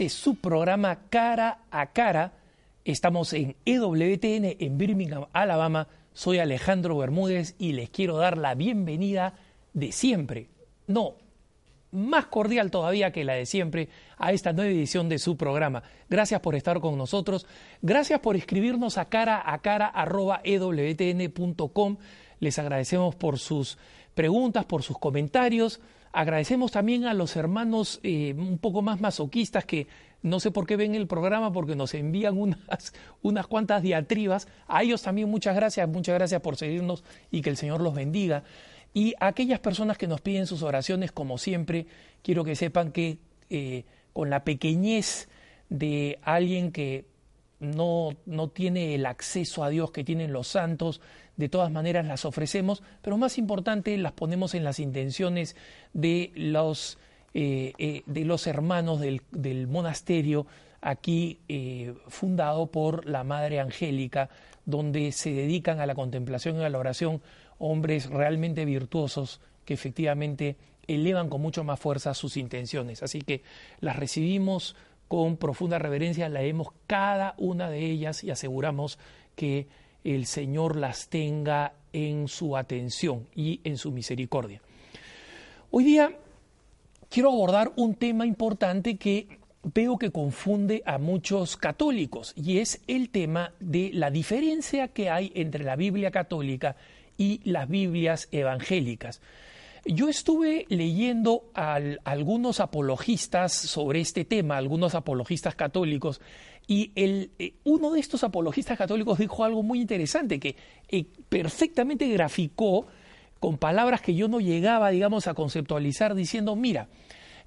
Este es su programa Cara a Cara. Estamos en EWTN en Birmingham, Alabama. Soy Alejandro Bermúdez y les quiero dar la bienvenida de siempre. No, más cordial todavía que la de siempre a esta nueva edición de su programa. Gracias por estar con nosotros. Gracias por escribirnos a cara a cara Les agradecemos por sus preguntas, por sus comentarios. Agradecemos también a los hermanos eh, un poco más masoquistas que no sé por qué ven el programa porque nos envían unas, unas cuantas diatribas. A ellos también muchas gracias, muchas gracias por seguirnos y que el Señor los bendiga. Y a aquellas personas que nos piden sus oraciones, como siempre, quiero que sepan que eh, con la pequeñez de alguien que no, no tiene el acceso a Dios que tienen los santos, de todas maneras las ofrecemos, pero más importante las ponemos en las intenciones de los, eh, eh, de los hermanos del, monasterio aquí eh, fundado por la Madre Angélica, donde se dedican a la contemplación y a la oración hombres realmente virtuosos que efectivamente elevan con mucho más fuerza sus intenciones. Así que las recibimos con profunda reverencia, leemos cada una de ellas y aseguramos que el Señor las tenga en su atención y en su misericordia. Hoy día quiero abordar un tema importante que veo que confunde a muchos católicos y es el tema de la diferencia que hay entre la Biblia católica y las Biblias evangélicas. Yo estuve leyendo a algunos apologistas sobre este tema, algunos apologistas católicos, y el, eh, uno de estos apologistas católicos dijo algo muy interesante, que eh, perfectamente graficó con palabras que yo no llegaba, digamos, a conceptualizar, diciendo, mira,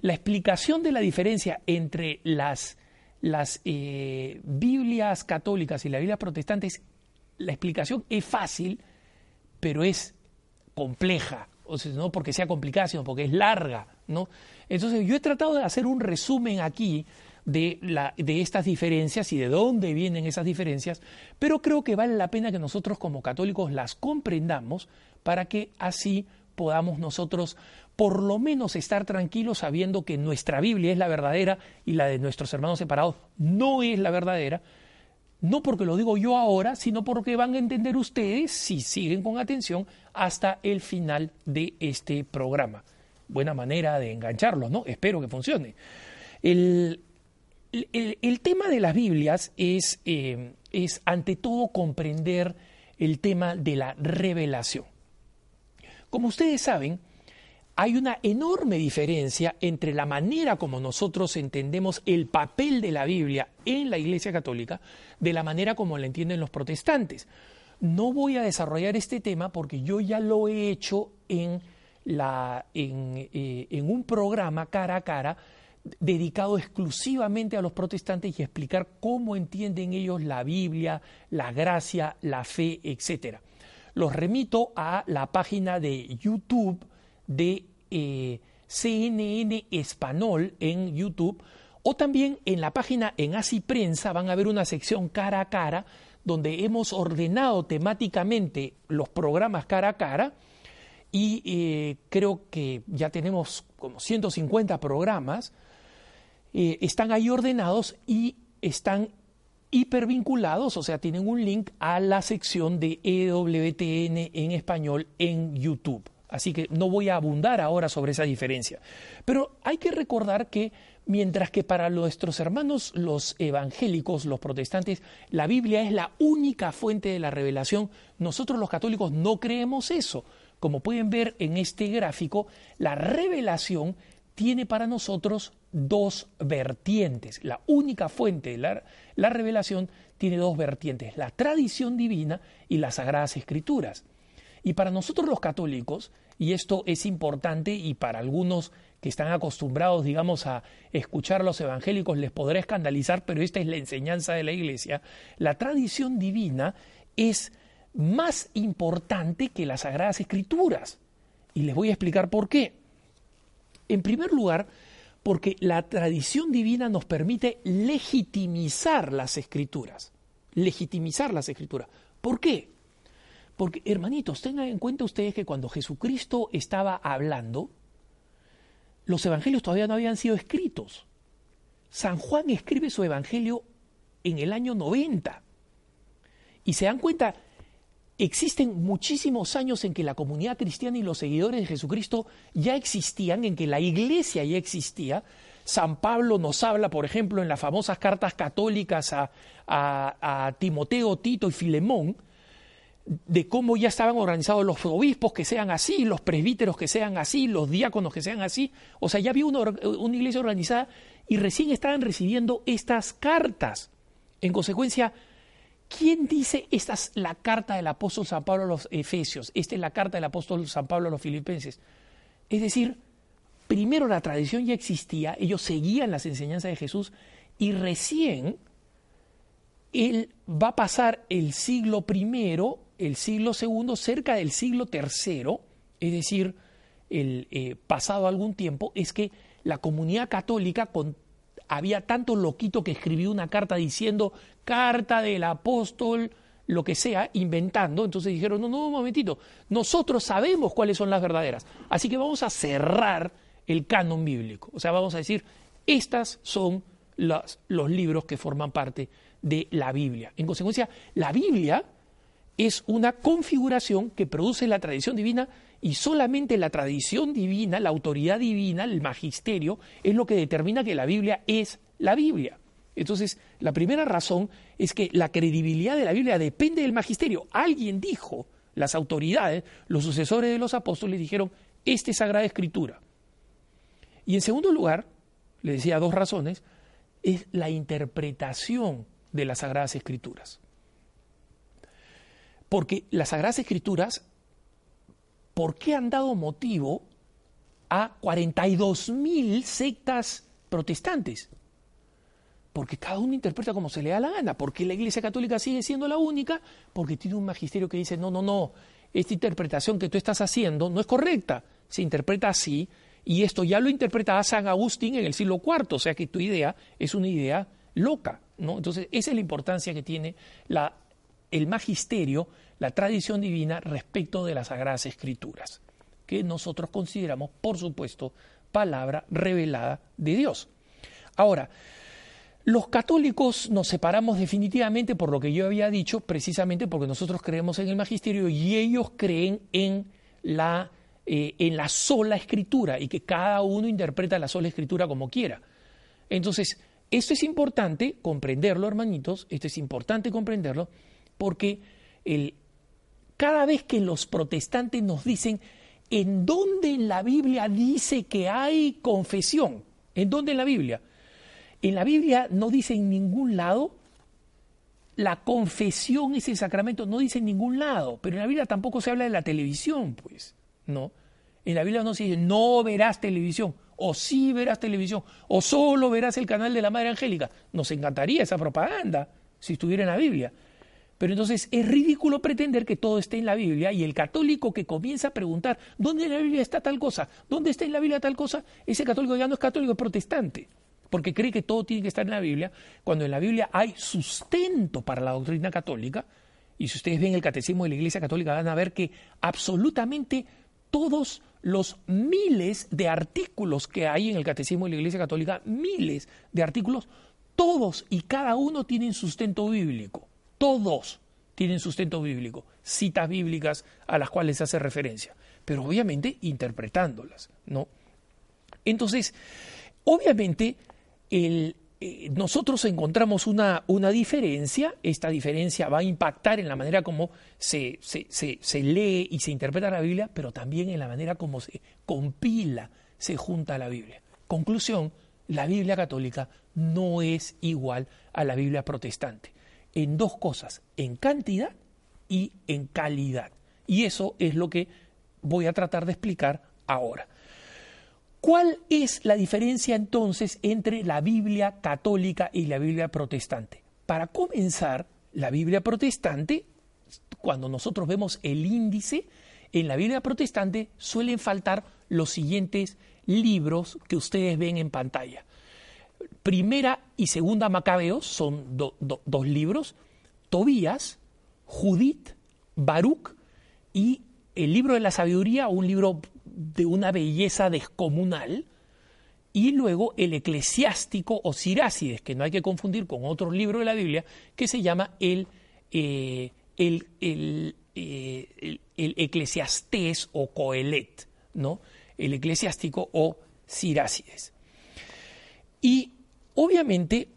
la explicación de la diferencia entre las, las eh, Biblias católicas y la Biblia protestantes, la explicación es fácil, pero es compleja, o sea, no porque sea complicada, sino porque es larga, ¿no? Entonces yo he tratado de hacer un resumen aquí de, la, de estas diferencias y de dónde vienen esas diferencias, pero creo que vale la pena que nosotros como católicos las comprendamos para que así podamos nosotros por lo menos estar tranquilos sabiendo que nuestra Biblia es la verdadera y la de nuestros hermanos separados no es la verdadera, no porque lo digo yo ahora, sino porque van a entender ustedes, si siguen con atención, hasta el final de este programa. Buena manera de engancharlos, ¿no? Espero que funcione. El, el, tema de las Biblias es, eh, es, ante todo, comprender el tema de la revelación. Como ustedes saben, hay una enorme diferencia entre la manera como nosotros entendemos el papel de la Biblia en la Iglesia Católica de la manera como la entienden los protestantes. No voy a desarrollar este tema porque yo ya lo he hecho en, eh, en un programa cara a cara dedicado exclusivamente a los protestantes y explicar cómo entienden ellos la Biblia, la gracia, la fe, etc. Los remito a la página de YouTube de eh, CNN Español en YouTube o también en la página en Así Prensa van a ver una sección cara a cara donde hemos ordenado temáticamente los programas cara a cara y eh, creo que ya tenemos como 150 programas están ahí ordenados y están hipervinculados, o sea, tienen un link a la sección de EWTN en español en YouTube. Así que no voy a abundar ahora sobre esa diferencia. Pero hay que recordar que mientras que para nuestros hermanos los evangélicos, los protestantes, la Biblia es la única fuente de la revelación, nosotros los católicos no creemos eso. Como pueden ver en este gráfico, la revelación tiene para nosotros dos vertientes. La única fuente de la, la revelación tiene dos vertientes, la tradición divina y las sagradas escrituras. Y para nosotros los católicos, y esto es importante y para algunos que están acostumbrados, digamos, a escuchar a los evangélicos les podrá escandalizar, pero esta es la enseñanza de la Iglesia, la tradición divina es más importante que las sagradas escrituras. Y les voy a explicar por qué. En primer lugar, porque la tradición divina nos permite legitimizar las escrituras. Legitimizar las escrituras. ¿Por qué? Porque, hermanitos, tengan en cuenta ustedes que cuando Jesucristo estaba hablando, los evangelios todavía no habían sido escritos. San Juan escribe su evangelio en el año 90. Y se dan cuenta, existen muchísimos años en que la comunidad cristiana y los seguidores de Jesucristo ya existían, en que la iglesia ya existía. San Pablo nos habla, por ejemplo, en las famosas cartas católicas a, Timoteo, Tito y Filemón, de cómo ya estaban organizados los obispos que sean así, los presbíteros que sean así, los diáconos que sean así. O sea, ya había una, iglesia organizada y recién estaban recibiendo estas cartas. En consecuencia, ¿quién dice esta es la carta del apóstol San Pablo a los Efesios? Esta es la carta del apóstol San Pablo a los Filipenses. Es decir, primero la tradición ya existía, ellos seguían las enseñanzas de Jesús y recién él va a pasar el siglo primero el siglo II, cerca del siglo III, es decir, el eh, pasado algún tiempo, es que la comunidad católica con, había tanto loquito que escribió una carta diciendo carta del apóstol, lo que sea, inventando. Entonces dijeron, no, no, un momentito, nosotros sabemos cuáles son las verdaderas. Así que vamos a cerrar el canon bíblico. O sea, vamos a decir, estas son los libros que forman parte de la Biblia. En consecuencia, la Biblia es una configuración que produce la tradición divina y solamente la tradición divina, la autoridad divina, el magisterio, es lo que determina que la Biblia es la Biblia. Entonces, la primera razón es que la credibilidad de la Biblia depende del magisterio. Alguien dijo, las autoridades, los sucesores de los apóstoles dijeron, esta es Sagrada Escritura. Y en segundo lugar, le decía dos razones, es la interpretación de las Sagradas Escrituras. Porque las Sagradas Escrituras, ¿por qué han dado motivo a 42.000 sectas protestantes? Porque cada uno interpreta como se le da la gana. Porque la Iglesia Católica sigue siendo la única? Porque tiene un magisterio que dice, no, no, no, esta interpretación que tú estás haciendo no es correcta. Se interpreta así y esto ya lo interpretaba San Agustín en el siglo IV, o sea que tu idea es una idea loca. ¿no? Entonces, esa es la importancia que tiene la, el magisterio la tradición divina respecto de las Sagradas Escrituras, que nosotros consideramos, por supuesto, palabra revelada de Dios. Ahora, los católicos nos separamos definitivamente por lo que yo había dicho, precisamente porque nosotros creemos en el magisterio y ellos creen en la, eh, en la sola escritura y que cada uno interpreta la sola escritura como quiera. Entonces, esto es importante comprenderlo, hermanitos, esto es importante comprenderlo, porque cada vez que los protestantes nos dicen, ¿en dónde en la Biblia dice que hay confesión? ¿En dónde en la Biblia? En la Biblia no dice en ningún lado, la confesión es el sacramento, no dice en ningún lado, pero en la Biblia tampoco se habla de la televisión, pues, ¿no? En la Biblia no se dice, no verás televisión, o sí verás televisión, o solo verás el canal de la Madre Angélica. Nos encantaría esa propaganda si estuviera en la Biblia. Pero entonces es ridículo pretender que todo esté en la Biblia y el católico que comienza a preguntar, ¿dónde en la Biblia está tal cosa? ¿Dónde está en la Biblia tal cosa? Ese católico ya no es católico, es protestante, porque cree que todo tiene que estar en la Biblia, cuando en la Biblia hay sustento para la doctrina católica. Y si ustedes ven el catecismo de la Iglesia Católica van a ver que absolutamente todos los miles de artículos que hay en el catecismo de la Iglesia Católica, miles de artículos, todos y cada uno tienen sustento bíblico todos tienen sustento bíblico, citas bíblicas a las cuales se hace referencia, pero obviamente interpretándolas, ¿no? Entonces, obviamente, eh, nosotros encontramos una, una, diferencia, esta diferencia va a impactar en la manera como se, se, se, lee y se interpreta la Biblia, pero también en la manera como se compila, se junta la Biblia. Conclusión, la Biblia católica no es igual a la Biblia protestante. En dos cosas, en cantidad y en calidad. Y eso es lo que voy a tratar de explicar ahora. ¿Cuál es la diferencia entonces entre la Biblia católica y la Biblia protestante? Para comenzar, la Biblia protestante, cuando nosotros vemos el índice, en la Biblia protestante suelen faltar los siguientes libros que ustedes ven en pantalla. Primera y segunda Macabeos son dos libros, Tobías, Judith, Baruch y el libro de la sabiduría, un libro de una belleza descomunal, y luego el eclesiástico o Sirácides, que no hay que confundir con otro libro de la Biblia, que se llama el, eh, el, el, eh, el, eclesiastés o coelet, ¿no? el eclesiástico o Sirácides. Y obviamente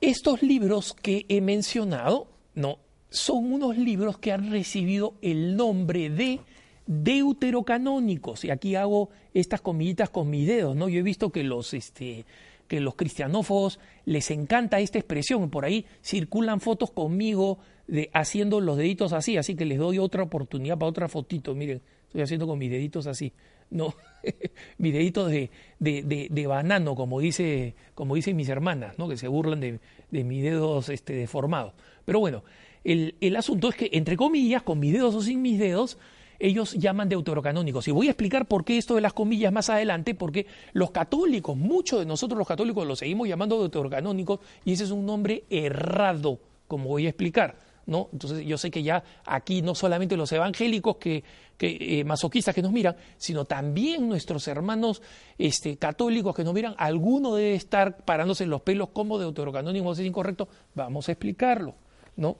estos libros que he mencionado, ¿no? son unos libros que han recibido el nombre de deuterocanónicos. Y aquí hago estas comillitas con mis dedos, ¿no? Yo he visto que los, este, que los cristianófobos les encanta esta expresión. Por ahí circulan fotos conmigo de, haciendo los deditos así, así que les doy otra oportunidad para otra fotito. Miren, estoy haciendo con mis deditos así. No, mis deditos de, de, de, banano, como, dice, como dicen mis hermanas, ¿no? que se burlan de, mis dedos este, deformados. Pero bueno, el, el asunto es que, entre comillas, con mis dedos o sin mis dedos, ellos llaman deuterocanónicos. Y voy a explicar por qué esto de las comillas más adelante, porque los católicos, muchos de nosotros los católicos los seguimos llamando deuterocanónicos y ese es un nombre errado, como voy a explicar. ¿No? Entonces yo sé que ya aquí no solamente los evangélicos que, que eh, masoquistas que nos miran, sino también nuestros hermanos este, católicos que nos miran, alguno debe estar parándose en los pelos como deuterocanónico es incorrecto, vamos a explicarlo, ¿no?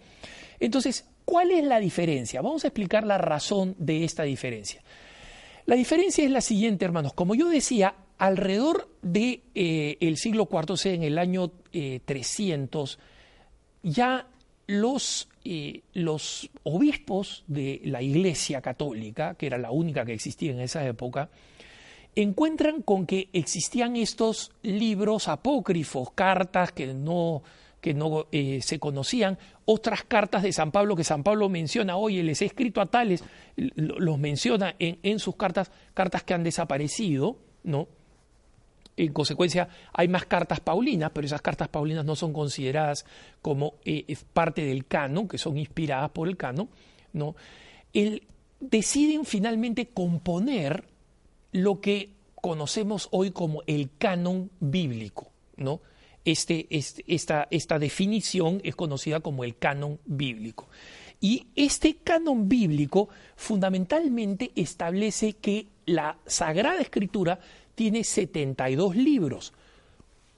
Entonces, ¿Cuál es la diferencia? Vamos a explicar la razón de esta diferencia. La diferencia es la siguiente, hermanos. Como yo decía, alrededor del de, eh, siglo IV, en el año 300, eh, ya los, eh, los obispos de la Iglesia Católica, que era la única que existía en esa época, encuentran con que existían estos libros apócrifos, cartas que no que no eh, se conocían, otras cartas de San Pablo que San Pablo menciona, oye, les he escrito a tales, los menciona en, sus cartas, cartas que han desaparecido, ¿no? En consecuencia, hay más cartas paulinas, pero esas cartas paulinas no son consideradas como eh, parte del canon, que son inspiradas por el canon, ¿no? Deciden finalmente componer lo que conocemos hoy como el canon bíblico, ¿no? Este, este, esta, esta definición es conocida como el canon bíblico. Y este canon bíblico fundamentalmente establece que la Sagrada Escritura tiene 72 libros,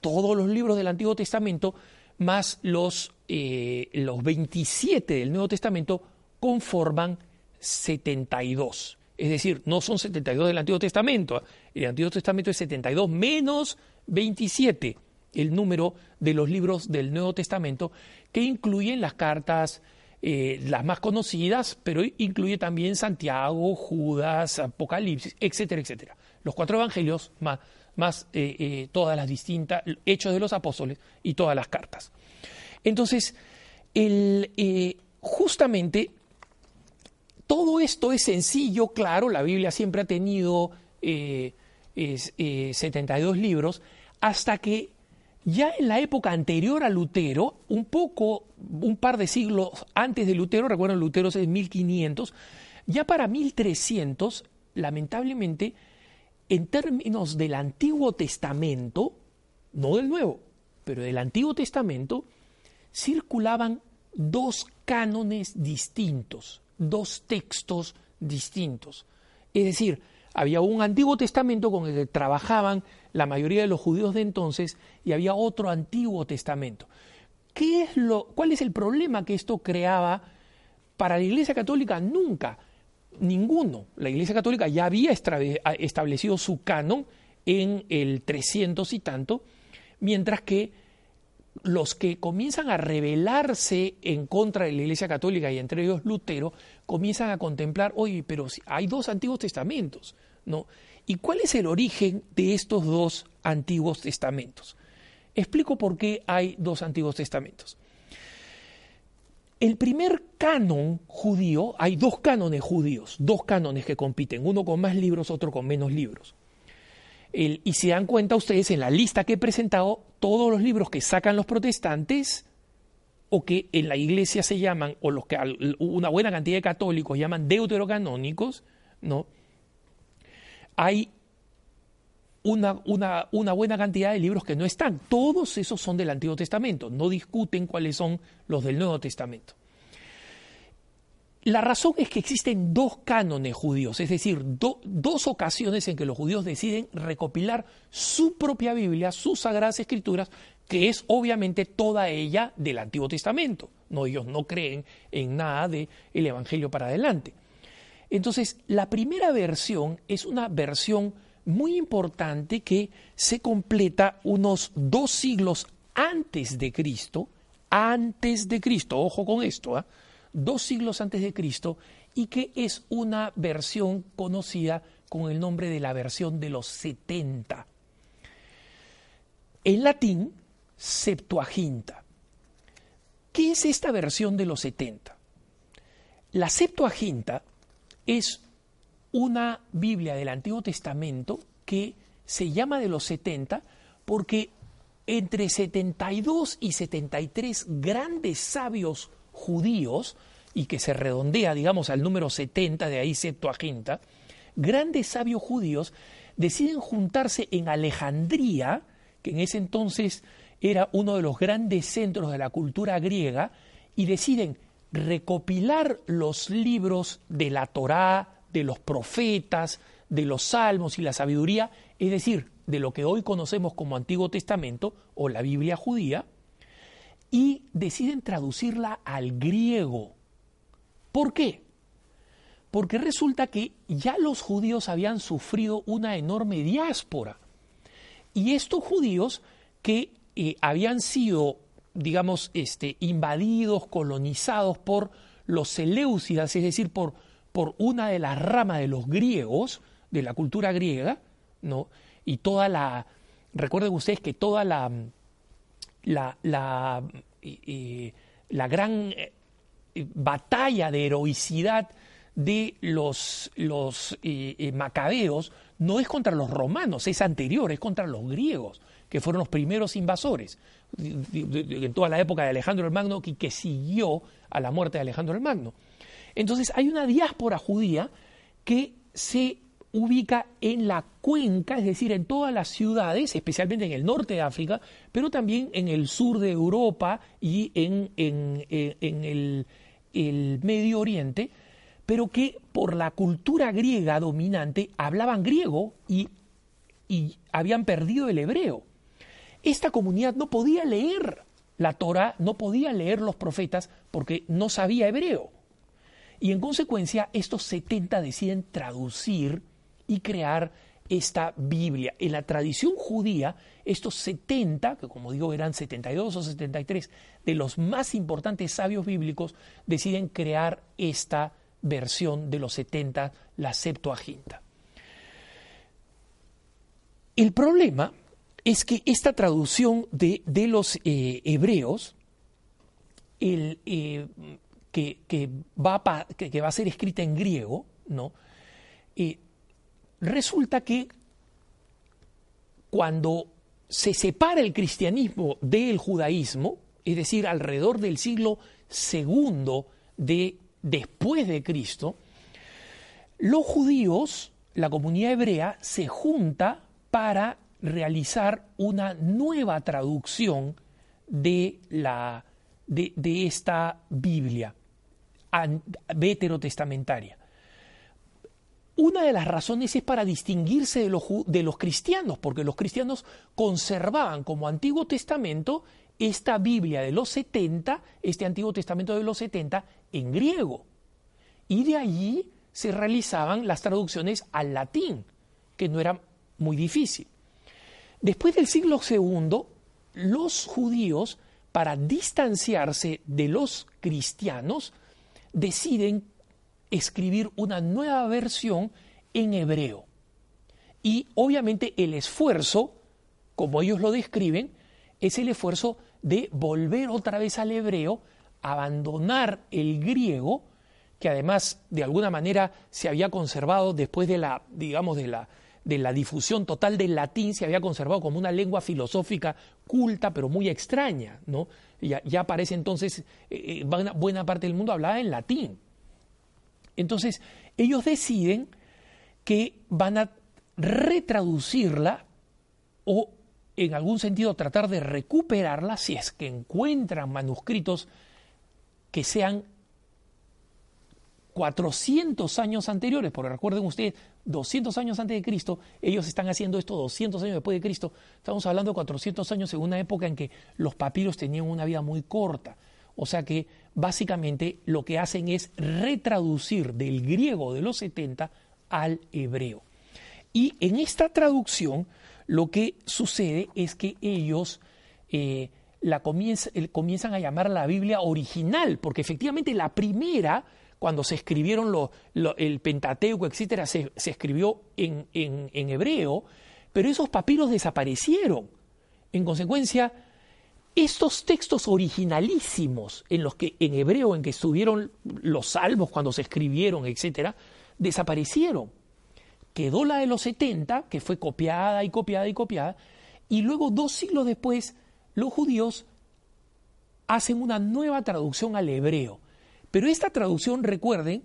todos los libros del Antiguo Testamento, más los, eh, los 27 del Nuevo Testamento, conforman 72. Es decir, no son 72 del Antiguo Testamento, el Antiguo Testamento es 72 menos 27 el número de los libros del Nuevo Testamento, que incluyen las cartas, eh, las más conocidas, pero incluye también Santiago, Judas, Apocalipsis, etcétera, etcétera. Los cuatro evangelios más, más eh, eh, todas las distintas, hechos de los apóstoles y todas las cartas. Entonces, el, justamente todo esto es sencillo, claro, la Biblia siempre ha tenido 72 libros, hasta que ya en la época anterior a Lutero, un poco, un par de siglos antes de Lutero, recuerden, Lutero es 1500, ya para 1300, lamentablemente, en términos del Antiguo Testamento, no del Nuevo, pero del Antiguo Testamento, circulaban dos cánones distintos, dos textos distintos. Es decir, había un Antiguo Testamento con el que trabajaban la mayoría de los judíos de entonces y había otro Antiguo Testamento. ¿Qué es lo, ¿Cuál es el problema que esto creaba para la Iglesia Católica? Nunca, ninguno. La Iglesia Católica ya había establecido su canon en el 300 y tanto, mientras que los que comienzan a rebelarse en contra de la Iglesia Católica y entre ellos Lutero, comienzan a contemplar, oye, pero hay dos antiguos testamentos, ¿no? ¿Y cuál es el origen de estos dos Antiguos Testamentos. Explico por qué hay dos Antiguos Testamentos. El primer canon judío, hay dos cánones judíos, dos cánones que compiten, uno con más libros, otro con menos libros. y se dan cuenta ustedes en la lista que he presentado, todos los libros que sacan los protestantes o que en la iglesia se llaman, o los que una buena cantidad de católicos llaman deuterocanónicos, ¿no? Hay una, buena cantidad de libros que no están. Todos esos son del Antiguo Testamento. No discuten cuáles son los del Nuevo Testamento. La razón es que existen dos cánones judíos, es decir, dos ocasiones en que los judíos deciden recopilar su propia Biblia, sus sagradas escrituras, que es obviamente toda ella del Antiguo Testamento. No, ellos no creen en nada del el Evangelio para adelante. Entonces, la primera versión es una versión muy importante que se completa unos dos siglos antes de Cristo, antes de Cristo, ojo con esto, ¿ah? dos siglos antes de Cristo, y que es una versión conocida con el nombre de la versión de los 70. En latín, Septuaginta. ¿Qué es esta versión de los 70? La Septuaginta es una Biblia del Antiguo Testamento que se llama de los 70 porque entre 72 y 73 grandes sabios judíos, y que se redondea, digamos, al número 70, de ahí Septuaginta, grandes sabios judíos deciden juntarse en Alejandría, que en ese entonces era uno de los grandes centros de la cultura griega, y deciden recopilar los libros de la Torá, de los profetas, de los salmos y la sabiduría, es decir, de lo que hoy conocemos como Antiguo Testamento o la Biblia judía, y deciden traducirla al griego. ¿Por qué? Porque resulta que ya los judíos habían sufrido una enorme diáspora. Y estos judíos que eh, habían sido, digamos, este, invadidos, colonizados por los Seleucidas, es decir, por, por una de las ramas de los griegos, de la cultura griega, ¿no? Y toda la, recuerden ustedes que toda la, la, la, gran eh, batalla de heroicidad de los, los macabeos no es contra los romanos, es anterior, es contra los griegos que fueron los primeros invasores en toda la época de Alejandro el Magno y que siguió a la muerte de Alejandro el Magno. Entonces hay una diáspora judía que se ubica en la cuenca, es decir, en todas las ciudades, especialmente en el norte de África, pero también en el sur de Europa y en, el, el Medio Oriente, pero que por la cultura griega dominante hablaban griego y, y habían perdido el hebreo. Esta comunidad no podía leer la Torah, no podía leer los profetas porque no sabía hebreo. Y en consecuencia, estos 70 deciden traducir y crear esta Biblia. En la tradición judía, estos 70, que como digo eran 72 o 73, de los más importantes sabios bíblicos, deciden crear esta versión de los 70, la Septuaginta. El problema es que esta traducción de, los eh, hebreos, el, eh, que, va a, que, va a, ser escrita en griego, ¿no? Eh, resulta que cuando se separa el cristianismo del judaísmo, es decir, alrededor del siglo segundo de después de Cristo, los judíos, la comunidad hebrea, se junta para realizar una nueva traducción de, la, de, esta Biblia veterotestamentaria. Una de las razones es para distinguirse de los, de los cristianos, porque los cristianos conservaban como Antiguo Testamento esta Biblia de los 70, este Antiguo Testamento de los 70, en griego. Y de allí se realizaban las traducciones al latín, que no era muy difícil. Después del siglo II, los judíos, para distanciarse de los cristianos, deciden escribir una nueva versión en hebreo. Y obviamente el esfuerzo como ellos lo describen, es el esfuerzo de volver otra vez al hebreo, abandonar el griego, que además de alguna manera se había conservado después de la, digamos, de la, de la difusión total del latín, se había conservado como una lengua filosófica culta, pero muy extraña, ¿no? Ya, aparece entonces, eh, eh, buena parte del mundo hablaba en latín. Entonces, ellos deciden que van a retraducirla o en algún sentido tratar de recuperarla si es que encuentran manuscritos que sean 400 años anteriores, porque recuerden ustedes, 200 años antes de Cristo, ellos están haciendo esto 200 años después de Cristo, estamos hablando de 400 años en una época en que los papiros tenían una vida muy corta, o sea que básicamente lo que hacen es retraducir del griego de los 70 al hebreo. Y en esta traducción lo que sucede es que ellos eh, la comienzan a llamar la Biblia original, porque efectivamente la primera cuando se escribieron el Pentateuco, etcétera, se, escribió en, en, hebreo, pero esos papiros desaparecieron. En consecuencia, estos textos originalísimos en los que en hebreo en que estuvieron los salmos cuando se escribieron, etcétera, desaparecieron. Quedó la de los 70, que fue copiada y copiada y copiada, y luego dos siglos después los judíos hacen una nueva traducción al hebreo pero esta traducción, recuerden,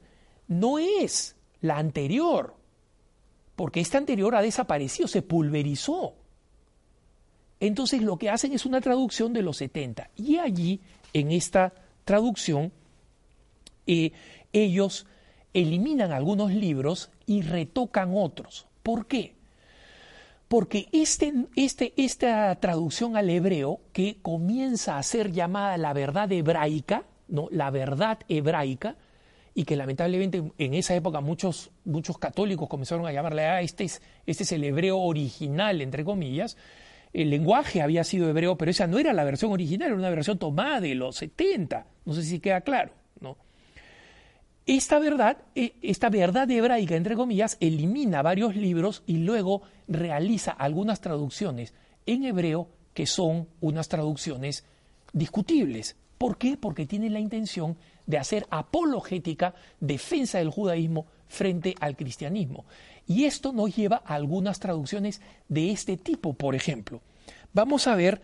no es la anterior, porque esta anterior ha desaparecido, se pulverizó. Entonces lo que hacen es una traducción de los 70. Y allí, en esta traducción, eh, ellos eliminan algunos libros y retocan otros. ¿Por qué? Porque este, este, esta traducción al hebreo, que comienza a ser llamada la verdad hebraica, ¿no? la verdad hebraica y que lamentablemente en esa época muchos, muchos católicos comenzaron a llamarle, ah, este es, este es el hebreo original, entre comillas. El lenguaje había sido hebreo, pero esa no era la versión original, era una versión tomada de los 70. No sé si queda claro, ¿no? Esta verdad, eh, esta verdad hebraica, entre comillas, elimina varios libros y luego realiza algunas traducciones en hebreo que son unas traducciones discutibles. ¿Por qué? Porque tiene la intención de hacer apologética, defensa del judaísmo frente al cristianismo. Y esto nos lleva a algunas traducciones de este tipo, por ejemplo. Vamos a ver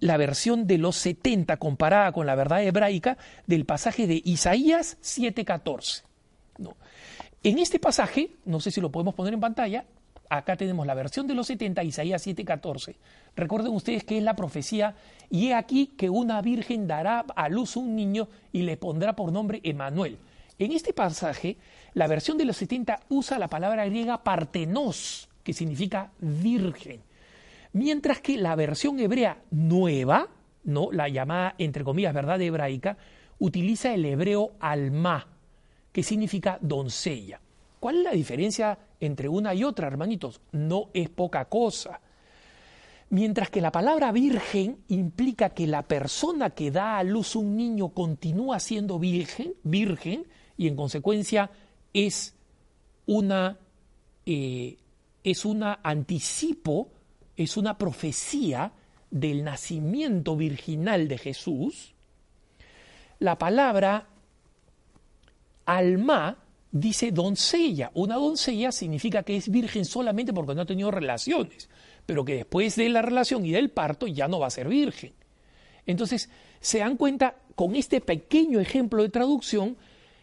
la versión de los 70 comparada con la verdad hebraica del pasaje de Isaías 7:14. No. En este pasaje, no sé si lo podemos poner en pantalla, acá tenemos la versión de los 70, Isaías 7:14. Recuerden ustedes que es la profecía, y he aquí que una virgen dará a luz un niño y le pondrá por nombre Emanuel. En este pasaje, la versión de los 70 usa la palabra griega partenos, que significa virgen. Mientras que la versión hebrea nueva, no la llamada entre comillas verdad hebraica, utiliza el hebreo alma, que significa doncella. ¿Cuál es la diferencia entre una y otra, hermanitos? No es poca cosa. Mientras que la palabra virgen implica que la persona que da a luz un niño continúa siendo virgen, virgen y en consecuencia es una eh, es una anticipo, es una profecía del nacimiento virginal de Jesús. La palabra alma dice doncella. Una doncella significa que es virgen solamente porque no ha tenido relaciones pero que después de la relación y del parto ya no va a ser virgen. Entonces, se dan cuenta, con este pequeño ejemplo de traducción,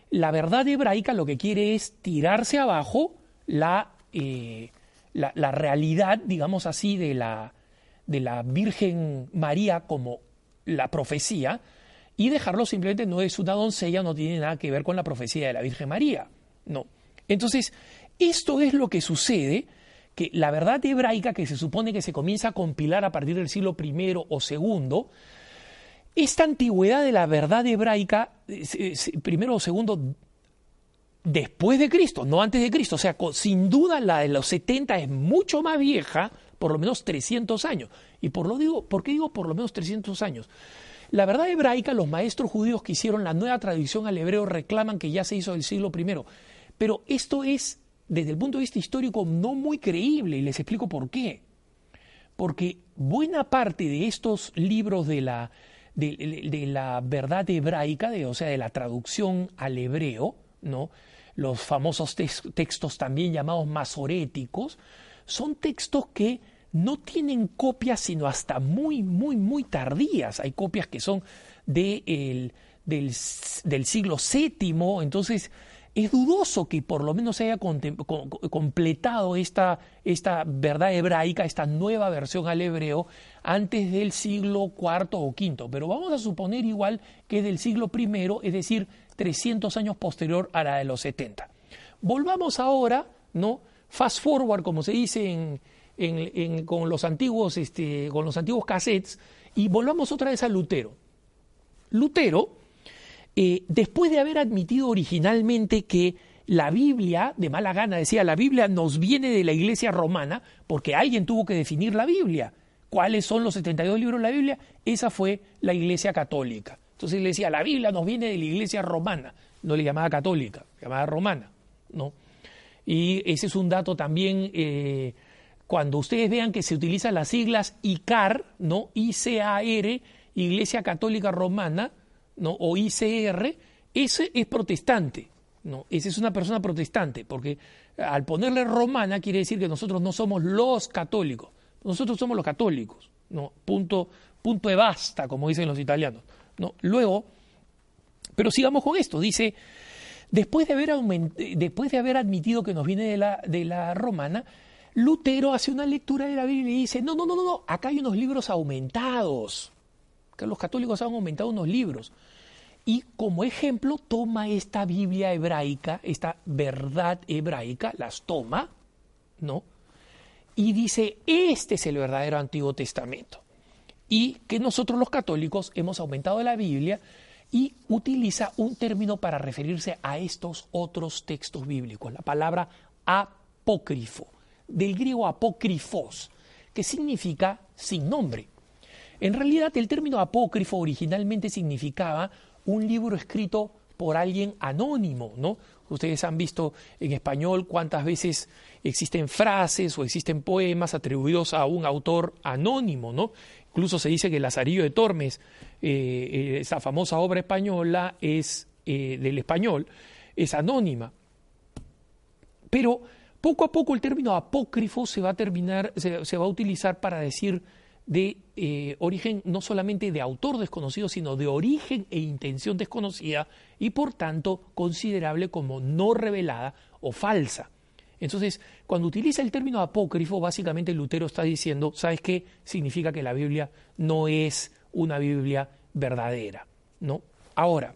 la verdad hebraica lo que quiere es tirarse abajo la, eh, la, realidad, digamos así, de la, de la Virgen María como la profecía y dejarlo simplemente no es una doncella, no tiene nada que ver con la profecía de la Virgen María. No. Entonces, esto es lo que sucede que la verdad hebraica que se supone que se comienza a compilar a partir del siglo I o II, esta antigüedad de la verdad hebraica, primero o segundo, después de Cristo, no antes de Cristo, o sea, sin duda la de los 70 es mucho más vieja, por lo menos 300 años. ¿Y por, lo digo, por qué digo por lo menos 300 años? La verdad hebraica, los maestros judíos que hicieron la nueva tradición al hebreo reclaman que ya se hizo del siglo I. Pero esto es desde el punto de vista histórico no muy creíble y les explico por qué. porque buena parte de estos libros de la, de, la verdad hebraica, de, o sea, de la traducción al hebreo, ¿no? los famosos textos también llamados masoréticos, son textos que no tienen copias sino hasta muy, muy, muy tardías. Hay copias que son de del, del siglo VII, entonces es dudoso que por lo menos se haya completado esta, esta, verdad hebraica, esta nueva versión al hebreo, antes del siglo IV o V. Pero vamos a suponer igual que es del siglo I, es decir, 300 años posterior a la de los 70. Volvamos ahora, ¿no? Fast forward, como se dice en, con, los antiguos, este, con los antiguos cassettes, y volvamos otra vez a Lutero. Lutero, eh, después de haber admitido originalmente que la Biblia, de mala gana decía, la Biblia nos viene de la iglesia romana, porque alguien tuvo que definir la Biblia. ¿Cuáles son los 72 libros de la Biblia? Esa fue la iglesia católica. Entonces le decía, la Biblia nos viene de la iglesia romana, no le llamaba católica, llamaba romana, ¿no? Y ese es un dato también, eh, cuando ustedes vean que se utilizan las siglas ICAR, ¿no? ICAR, Iglesia Católica Romana, ¿no? o ICR, ese es protestante. ¿no? Esa es una persona protestante, porque al ponerle romana quiere decir que nosotros no somos los católicos, nosotros somos los católicos. ¿no? Punto, punto de basta, como dicen los italianos. ¿no? Luego, pero sigamos con esto, dice, después de haber, después de haber admitido que nos viene de la, de la romana, Lutero hace una lectura de la Biblia y dice, no, no, no, no, acá hay unos libros aumentados los católicos han aumentado unos libros. Y como ejemplo toma esta Biblia hebraica, esta verdad hebraica, las toma, ¿no? Y dice, este es el verdadero Antiguo Testamento. Y que nosotros los católicos hemos aumentado la Biblia y utiliza un término para referirse a estos otros textos bíblicos, la palabra apócrifo, del griego apócrifos, que significa sin nombre. En realidad el término apócrifo originalmente significaba un libro escrito por alguien anónimo, ¿no? Ustedes han visto en español cuántas veces existen frases o existen poemas atribuidos a un autor anónimo, ¿no? Incluso se dice que Lazarillo de Tormes, eh, eh, esa famosa obra española, es eh, del español, es anónima. Pero poco a poco el término apócrifo se va a terminar, se va a utilizar para decir de eh, origen no solamente de autor desconocido, sino de origen e intención desconocida y por tanto considerable como no revelada o falsa. Entonces, cuando utiliza el término apócrifo, básicamente Lutero está diciendo, ¿sabes qué? Significa que la Biblia no es una Biblia verdadera, ¿no? Ahora,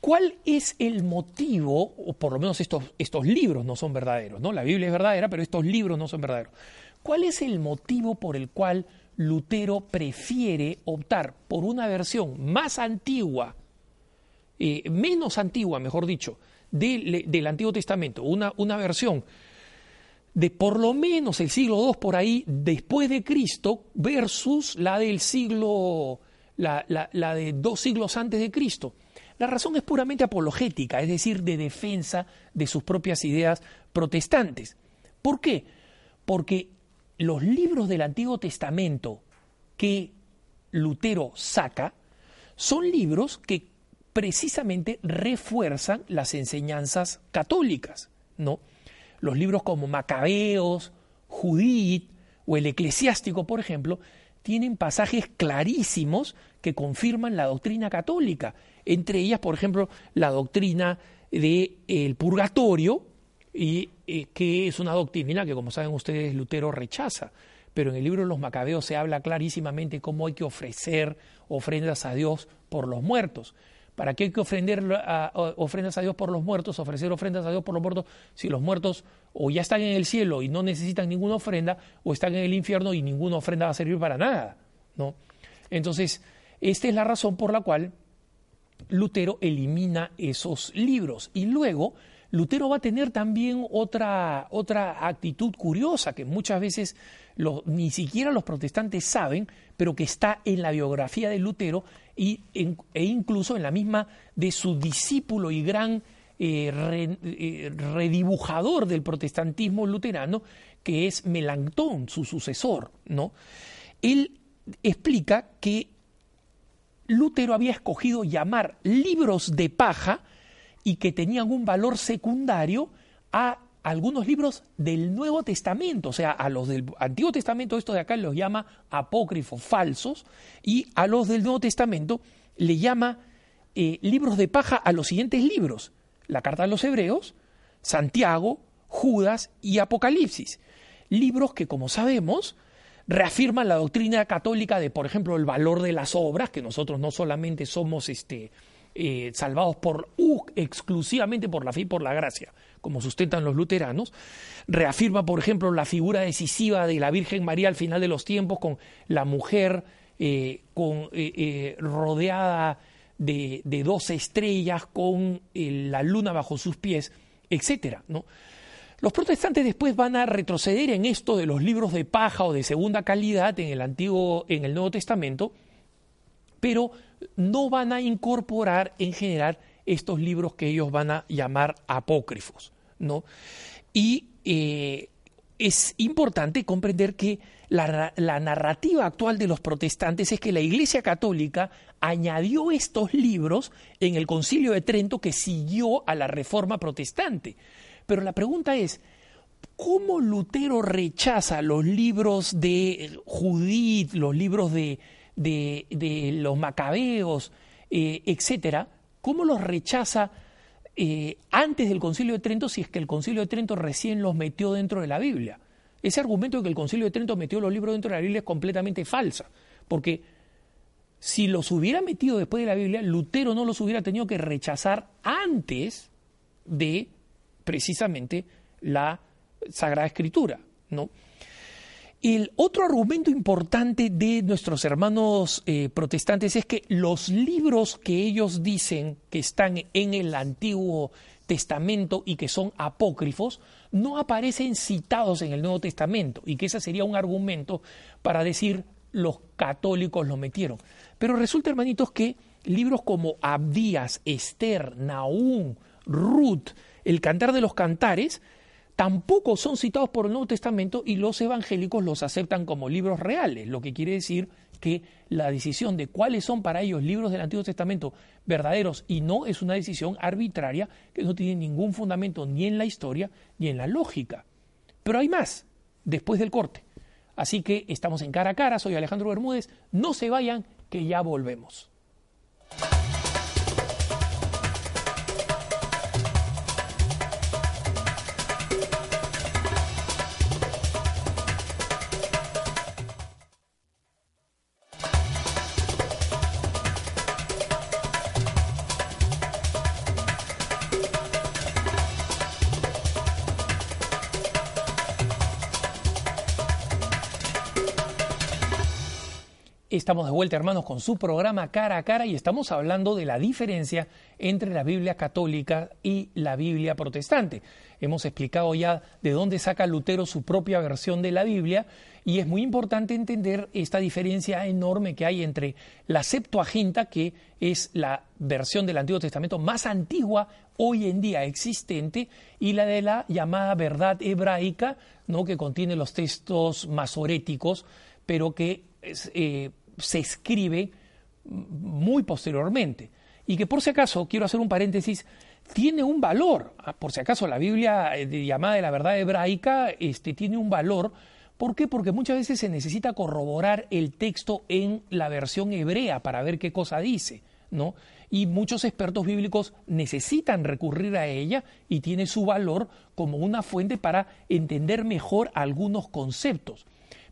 ¿cuál es el motivo, o por lo menos estos, estos libros no son verdaderos, ¿no? La Biblia es verdadera, pero estos libros no son verdaderos. ¿Cuál es el motivo por el cual Lutero prefiere optar por una versión más antigua, eh, menos antigua, mejor dicho, del, Antiguo Testamento, una, una versión de por lo menos el siglo II por ahí después de Cristo versus la del siglo, la, la, de dos siglos antes de Cristo. La razón es puramente apologética, es decir, de defensa de sus propias ideas protestantes. ¿Por qué? Porque los libros del Antiguo Testamento que Lutero saca son libros que precisamente refuerzan las enseñanzas católicas, ¿no? Los libros como Macabeos, Judith o el Eclesiástico, por ejemplo, tienen pasajes clarísimos que confirman la doctrina católica, entre ellas, por ejemplo, la doctrina del purgatorio, y eh, que es una doctrina que, como saben ustedes, Lutero rechaza. Pero en el libro de los Macabeos se habla clarísimamente cómo hay que ofrecer ofrendas a Dios por los muertos. ¿Para qué hay que ofrender ofrendas a Dios por los muertos, ofrecer ofrendas a Dios por los muertos, si los muertos o ya están en el cielo y no necesitan ninguna ofrenda, o están en el infierno y ninguna ofrenda va a servir para nada? ¿no? Entonces, esta es la razón por la cual Lutero elimina esos libros. Y luego Lutero va a tener también otra, otra actitud curiosa que muchas veces ni siquiera los protestantes saben, pero que está en la biografía de Lutero y e incluso en la misma de su discípulo y gran eh, eh, redibujador del protestantismo luterano, que es Melanchthon, su sucesor, ¿no? Él explica que Lutero había escogido llamar libros de paja y que tenían un valor secundario a algunos libros del Nuevo Testamento, o sea, a los del Antiguo Testamento, esto de acá los llama apócrifos falsos, y a los del Nuevo Testamento le llama eh, libros de paja a los siguientes libros, la Carta a los Hebreos, Santiago, Judas y Apocalipsis, libros que, como sabemos, reafirman la doctrina católica de, por ejemplo, el valor de las obras, que nosotros no solamente somos este, eh, salvados exclusivamente por la fe y por la gracia, como sustentan los luteranos, reafirma, por ejemplo, la figura decisiva de la Virgen María al final de los tiempos con la mujer eh, con, eh, rodeada de, de, dos estrellas, con la luna bajo sus pies, etcétera, ¿no? Los protestantes después van a retroceder en esto de los libros de paja o de segunda calidad en el Antiguo, en el Nuevo Testamento, pero no van a incorporar en general estos libros que ellos van a llamar apócrifos, ¿no? Y eh, es importante comprender que la, la, narrativa actual de los protestantes es que la Iglesia Católica añadió estos libros en el Concilio de Trento que siguió a la Reforma Protestante. Pero la pregunta es, ¿cómo Lutero rechaza los libros de Judith, los libros de, de, los macabeos, eh, etcétera? ¿Cómo los rechaza eh, antes del Concilio de Trento si es que el Concilio de Trento recién los metió dentro de la Biblia? Ese argumento de que el Concilio de Trento metió los libros dentro de la Biblia es completamente falsa, porque si los hubiera metido después de la Biblia, Lutero no los hubiera tenido que rechazar antes de precisamente la Sagrada Escritura, ¿no? El otro argumento importante de nuestros hermanos eh, protestantes es que los libros que ellos dicen que están en el Antiguo Testamento y que son apócrifos no aparecen citados en el Nuevo Testamento y que ese sería un argumento para decir los católicos lo metieron. Pero resulta, hermanitos, que libros como Abdías, Esther, Nahum, Ruth, el cantar de los cantares, tampoco son citados por el Nuevo Testamento y los evangélicos los aceptan como libros reales, lo que quiere decir que la decisión de cuáles son para ellos libros del Antiguo Testamento verdaderos y no es una decisión arbitraria que no tiene ningún fundamento ni en la historia ni en la lógica. Pero hay más después del corte. Así que estamos en cara a cara, soy Alejandro Bermúdez, no se vayan, que ya volvemos. Estamos de vuelta, hermanos, con su programa Cara a Cara y estamos hablando de la diferencia entre la Biblia católica y la Biblia protestante. Hemos explicado ya de dónde saca Lutero su propia versión de la Biblia y es muy importante entender esta diferencia enorme que hay entre la Septuaginta, que es la versión del Antiguo Testamento más antigua hoy en día existente, y la de la llamada verdad hebraica, ¿no? que contiene los textos masoréticos, pero que eh, se escribe muy posteriormente. Y que por si acaso, quiero hacer un paréntesis, tiene un valor. Ah, por si acaso, la Biblia eh, llamada de la verdad hebraica este, tiene un valor. ¿Por qué? Porque muchas veces se necesita corroborar el texto en la versión hebrea para ver qué cosa dice, ¿no? Y muchos expertos bíblicos necesitan recurrir a ella y tiene su valor como una fuente para entender mejor algunos conceptos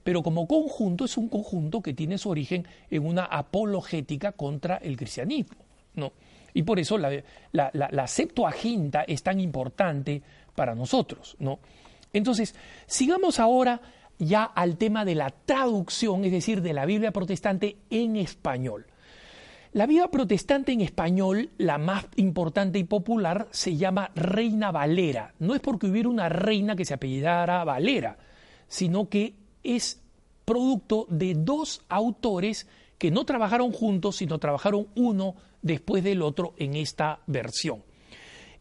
pero como conjunto es un conjunto que tiene su origen en una apologética contra el cristianismo. ¿no? Y por eso la, la, Septuaginta es tan importante para nosotros. ¿no? Entonces, sigamos ahora ya al tema de la traducción, es decir, de la Biblia protestante en español. La Biblia protestante en español, la más importante y popular, se llama Reina Valera. No es porque hubiera una reina que se apellidara Valera, sino que es producto de dos autores que no trabajaron juntos, sino trabajaron uno después del otro en esta versión.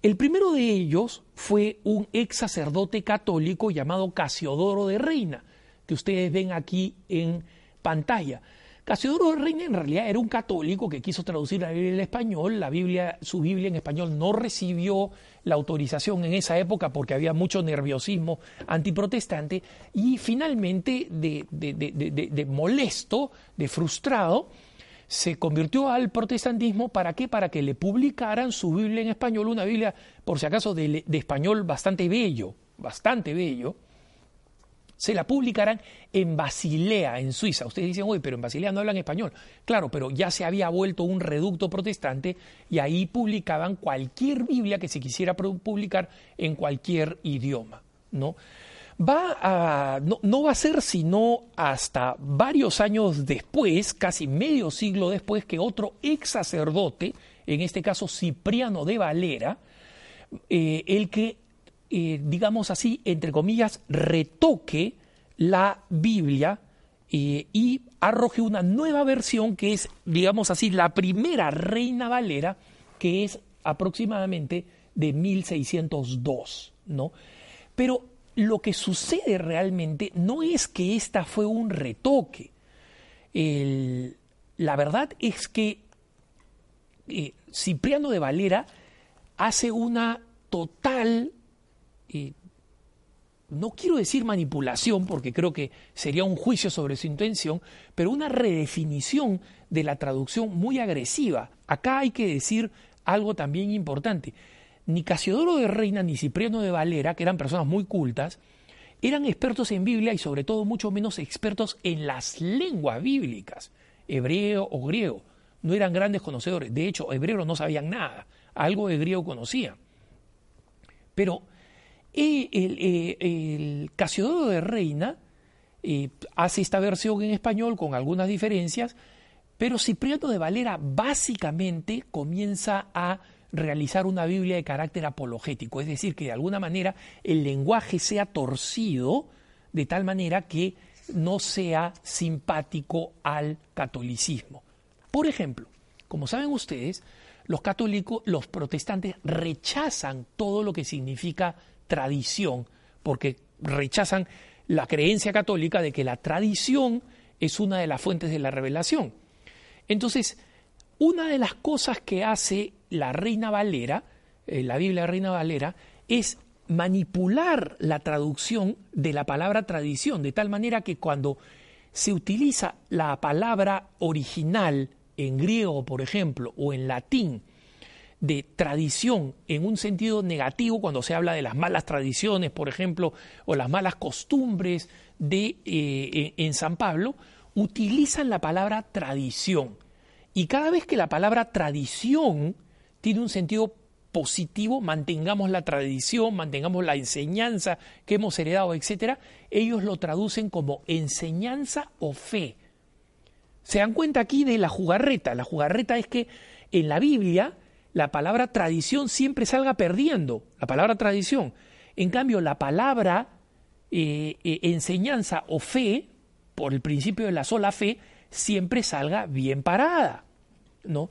El primero de ellos fue un ex sacerdote católico llamado Casiodoro de Reina, que ustedes ven aquí en pantalla. Casiodoro Reina en realidad era un católico que quiso traducir la Biblia en español. La Biblia, su Biblia en español no recibió la autorización en esa época porque había mucho nerviosismo antiprotestante y finalmente de, de molesto, de frustrado, se convirtió al protestantismo para qué? Para que le publicaran su Biblia en español, una Biblia, por si acaso, de, español bastante bello, bastante bello, se la publicaran en Basilea, en Suiza. Ustedes dicen, oye, pero en Basilea no hablan español. Claro, pero ya se había vuelto un reducto protestante y ahí publicaban cualquier Biblia que se quisiera publicar en cualquier idioma, ¿no? va a, no, va a ser sino hasta varios años después, casi medio siglo después, que otro ex sacerdote, en este caso Cipriano de Valera, eh, el que, eh, digamos así, entre comillas, retoque la Biblia eh, y arroje una nueva versión que es, digamos así, la primera Reina Valera, que es aproximadamente de 1602, ¿no? Pero lo que sucede realmente no es que esta fue un retoque. la verdad es que eh, Cipriano de Valera hace una total, no quiero decir manipulación, porque creo que sería un juicio sobre su intención, pero una redefinición de la traducción muy agresiva. Acá hay que decir algo también importante ni Casiodoro de Reina ni Cipriano de Valera, que eran personas muy cultas, eran expertos en Biblia y sobre todo mucho menos expertos en las lenguas bíblicas, hebreo o griego. No eran grandes conocedores. De hecho, hebreos no sabían nada. Algo de griego conocían. Pero eh, el, el, Casiodoro de Reina eh, hace esta versión en español con algunas diferencias, pero Cipriano de Valera básicamente comienza a realizar una Biblia de carácter apologético, es decir, que de alguna manera el lenguaje sea torcido de tal manera que no sea simpático al catolicismo. Por ejemplo, como saben ustedes, los católicos, los protestantes rechazan todo lo que significa tradición, porque rechazan la creencia católica de que la tradición es una de las fuentes de la revelación. Entonces, una de las cosas que hace la Reina Valera, eh, la Biblia Reina Valera, es manipular la traducción de la palabra tradición, de tal manera que cuando se utiliza la palabra original en griego, por ejemplo, o en latín, de tradición en un sentido negativo, cuando se habla de las malas tradiciones, por ejemplo, o las malas costumbres de, eh, en San Pablo, utilizan la palabra tradición. Y cada vez que la palabra tradición tiene un sentido positivo, mantengamos la tradición, mantengamos la enseñanza que hemos heredado, etcétera, ellos lo traducen como enseñanza o fe. Se dan cuenta aquí de la jugarreta. La jugarreta es que en la Biblia la palabra tradición siempre salga perdiendo, la palabra tradición. En cambio, la palabra eh, eh, enseñanza o fe, por el principio de la sola fe, siempre salga bien parada. ¿no?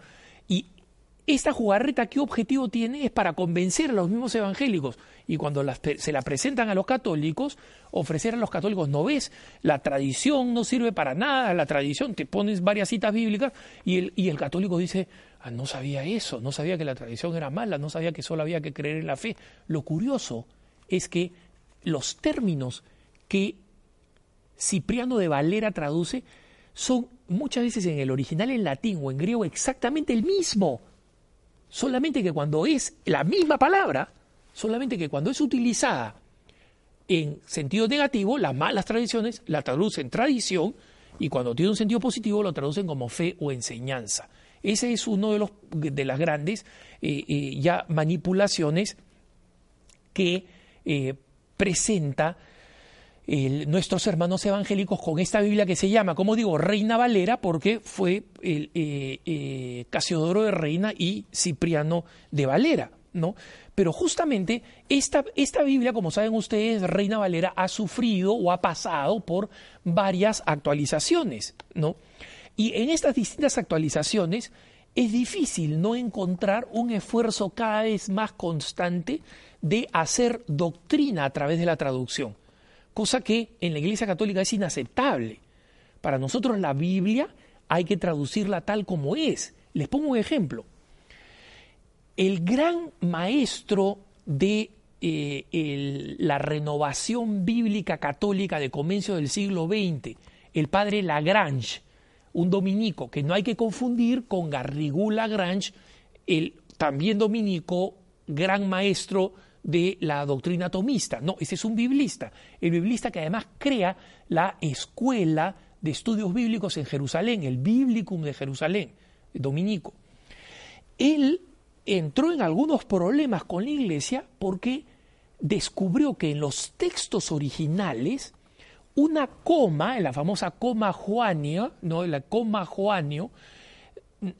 Esta jugarreta, ¿qué objetivo tiene? Es para convencer a los mismos evangélicos. Y cuando se la presentan a los católicos, ofrecer a los católicos, no ves, la tradición no sirve para nada, la tradición, te pones varias citas bíblicas y el, y el católico dice, ah, no sabía eso, no sabía que la tradición era mala, no sabía que solo había que creer en la fe. Lo curioso es que los términos que Cipriano de Valera traduce son muchas veces en el original en latín o en griego exactamente el mismo solamente que cuando es la misma palabra, solamente que cuando es utilizada en sentido negativo, las malas tradiciones la traducen tradición y cuando tiene un sentido positivo lo traducen como fe o enseñanza. Ese es uno de, los, de las grandes eh, eh, ya manipulaciones que eh, presenta nuestros hermanos evangélicos con esta Biblia que se llama, como digo, Reina Valera, porque fue eh, eh, Casiodoro de Reina y Cipriano de Valera, ¿no? Pero justamente esta, esta Biblia, como saben ustedes, Reina Valera ha sufrido o ha pasado por varias actualizaciones, ¿no? Y en estas distintas actualizaciones, es difícil no encontrar un esfuerzo cada vez más constante de hacer doctrina a través de la traducción, cosa que en la Iglesia Católica es inaceptable. Para nosotros la Biblia hay que traducirla tal como es. Les pongo un ejemplo. El gran maestro de eh, la renovación bíblica católica de comienzo del siglo XX, el padre Lagrange, un dominico que no hay que confundir con Garrigou Lagrange, el también dominico, gran maestro de la doctrina tomista. No, ese es un biblista. El biblista que además crea la escuela de estudios bíblicos en Jerusalén, el Biblicum de Jerusalén, dominico. Él entró en algunos problemas con la iglesia porque descubrió que en los textos originales una coma, en la famosa coma juanio, ¿no? la coma juanio,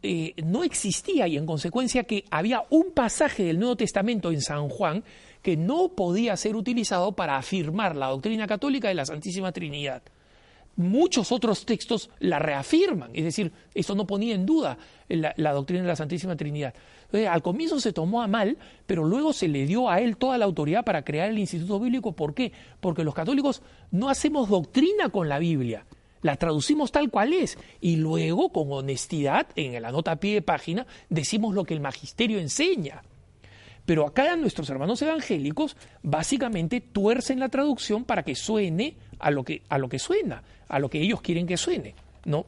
eh, no existía y en consecuencia que había un pasaje del Nuevo Testamento en San Juan que no podía ser utilizado para afirmar la doctrina católica de la Santísima Trinidad muchos otros textos la reafirman, es decir, eso no ponía en duda la, doctrina de la Santísima Trinidad. al comienzo se tomó a mal, pero luego se le dio a él toda la autoridad para crear el Instituto Bíblico. ¿Por qué? Porque los católicos no hacemos doctrina con la Biblia, la traducimos tal cual es y luego con honestidad en la nota a pie de página decimos lo que el magisterio enseña. Pero acá nuestros hermanos evangélicos básicamente tuercen la traducción para que suene a lo que, a lo que suena, a lo que ellos quieren que suene, ¿no?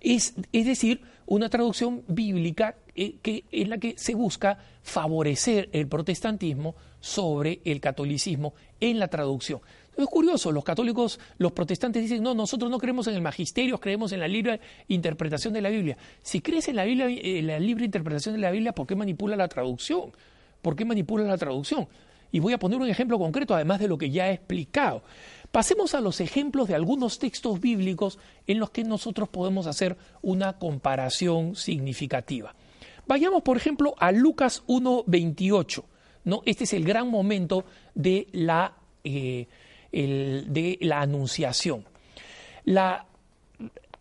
Es, es decir, una traducción bíblica eh, que, en la que se busca favorecer el protestantismo sobre el catolicismo en la traducción. Es curioso, los católicos, los protestantes dicen, no, nosotros no creemos en el magisterio, creemos en la libre interpretación de la Biblia. Si crees en la, Biblia, en la libre interpretación de la Biblia, ¿por qué manipula la traducción? ¿Por qué manipula la traducción? Y voy a poner un ejemplo concreto, además de lo que ya he explicado. Pasemos a los ejemplos de algunos textos bíblicos en los que nosotros podemos hacer una comparación significativa. Vayamos, por ejemplo, a Lucas 1.28. ¿no? Este es el gran momento de la, eh, de la anunciación. La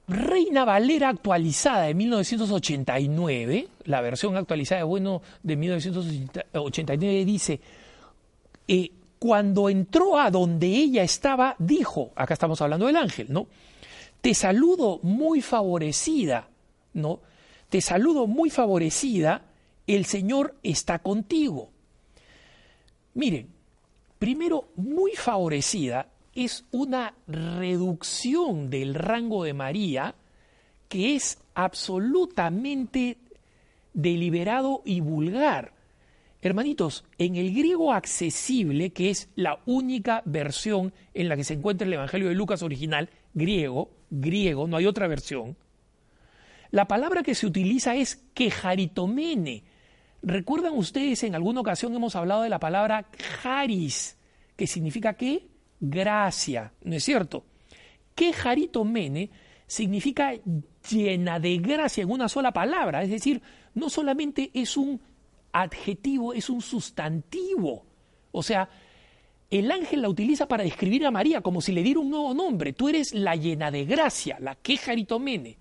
Reina Valera actualizada de 1989, la versión actualizada de bueno de 1989 dice, eh, cuando entró a donde ella estaba, dijo, acá estamos hablando del ángel, ¿no? Te saludo muy favorecida, ¿no? Te saludo muy favorecida, el Señor está contigo. Miren, primero, muy favorecida es una reducción del rango de María que es absolutamente deliberado y vulgar. Hermanitos, en el griego accesible, que es la única versión en la que se encuentra el Evangelio de Lucas original, griego, griego, no hay otra versión, la palabra que se utiliza es quejaritomene. ¿Recuerdan ustedes, en alguna ocasión hemos hablado de la palabra charis, que significa qué? Gracia, ¿no es cierto? Quejaritomene significa llena de gracia en una sola palabra, es decir, no solamente es un adjetivo es un sustantivo. O sea, el ángel la utiliza para describir a María como si le diera un nuevo nombre. Tú eres la llena de gracia, la quejaritomene.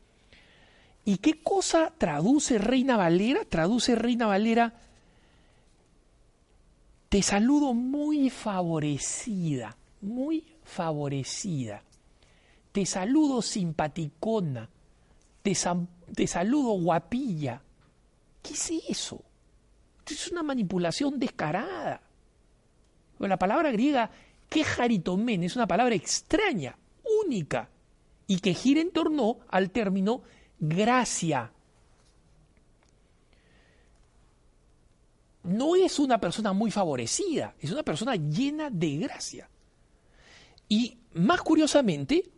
¿Y qué cosa traduce Reina Valera? Traduce Reina Valera, te saludo muy favorecida, muy favorecida. Te saludo simpaticona, te, te saludo guapilla. ¿Qué es eso? Es una manipulación descarada. La palabra griega quejaritomen es una palabra extraña, única, y que gira en torno al término gracia. No es una persona muy favorecida, es una persona llena de gracia. Y más curiosamente,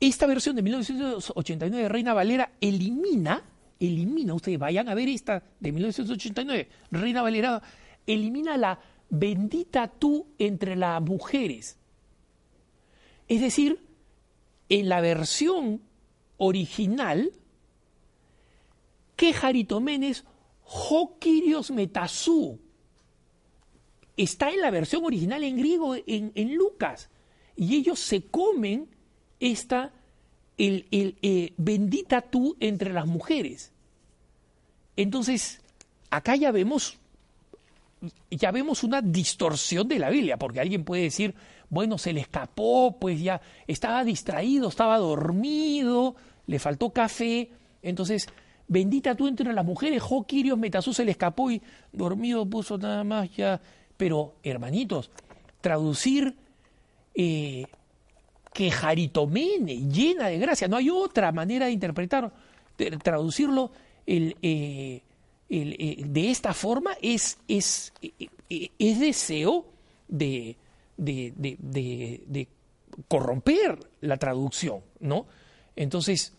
esta versión de 1989 de Reina Valera elimina elimina, ustedes vayan a ver esta de 1989, Reina Valera, elimina la bendita tú entre las mujeres. Es decir, en la versión original, que Jaritomenes Jokirios Metasú está en la versión original en griego en, Lucas. Y ellos se comen esta el, eh, bendita tú entre las mujeres. Entonces, acá ya vemos, ya vemos una distorsión de la Biblia, porque alguien puede decir, bueno, se le escapó, pues ya estaba distraído, estaba dormido, le faltó café, entonces, bendita tú entre las mujeres, Jo Quirios Metasú se le escapó y dormido puso nada más ya. Pero, hermanitos, traducir eh, que Jaritomene, llena de gracia, no hay otra manera de interpretar, traducirlo el, eh, eh, de esta forma es, es, eh, es deseo de, de, de, de, corromper la traducción, ¿no? Entonces,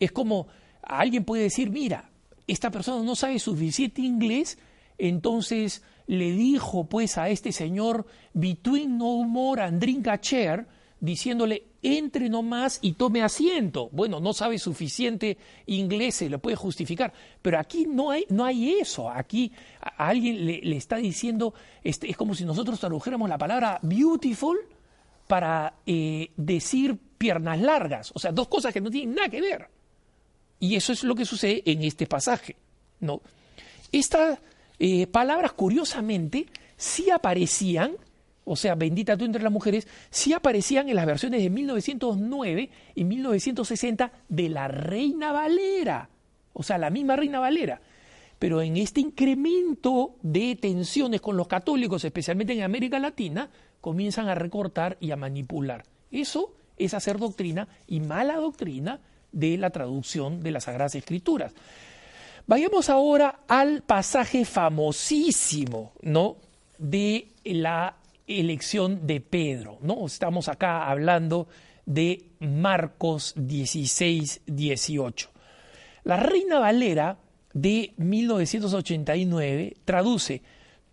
es como alguien puede decir, mira, esta persona no sabe suficiente inglés, entonces le dijo pues a este señor, between no more and drink a chair, diciéndole entre nomás y tome asiento. Bueno, no sabe suficiente inglés, se lo puede justificar, pero aquí no hay, no hay eso. Aquí a alguien le, está diciendo, este, es como si nosotros tradujéramos la palabra beautiful para eh, decir piernas largas, o sea, dos cosas que no tienen nada que ver. Y eso es lo que sucede en este pasaje. ¿no? Estas eh, palabras, curiosamente, sí aparecían o sea, bendita tú entre las mujeres, sí aparecían en las versiones de 1909 y 1960 de la Reina Valera, o sea, la misma Reina Valera. Pero en este incremento de tensiones con los católicos, especialmente en América Latina, comienzan a recortar y a manipular. Eso es hacer doctrina y mala doctrina de la traducción de las Sagradas Escrituras. Vayamos ahora al pasaje famosísimo, ¿no? de la elección de Pedro, ¿no? Estamos acá hablando de Marcos 16, 18. La Reina Valera de 1989 traduce,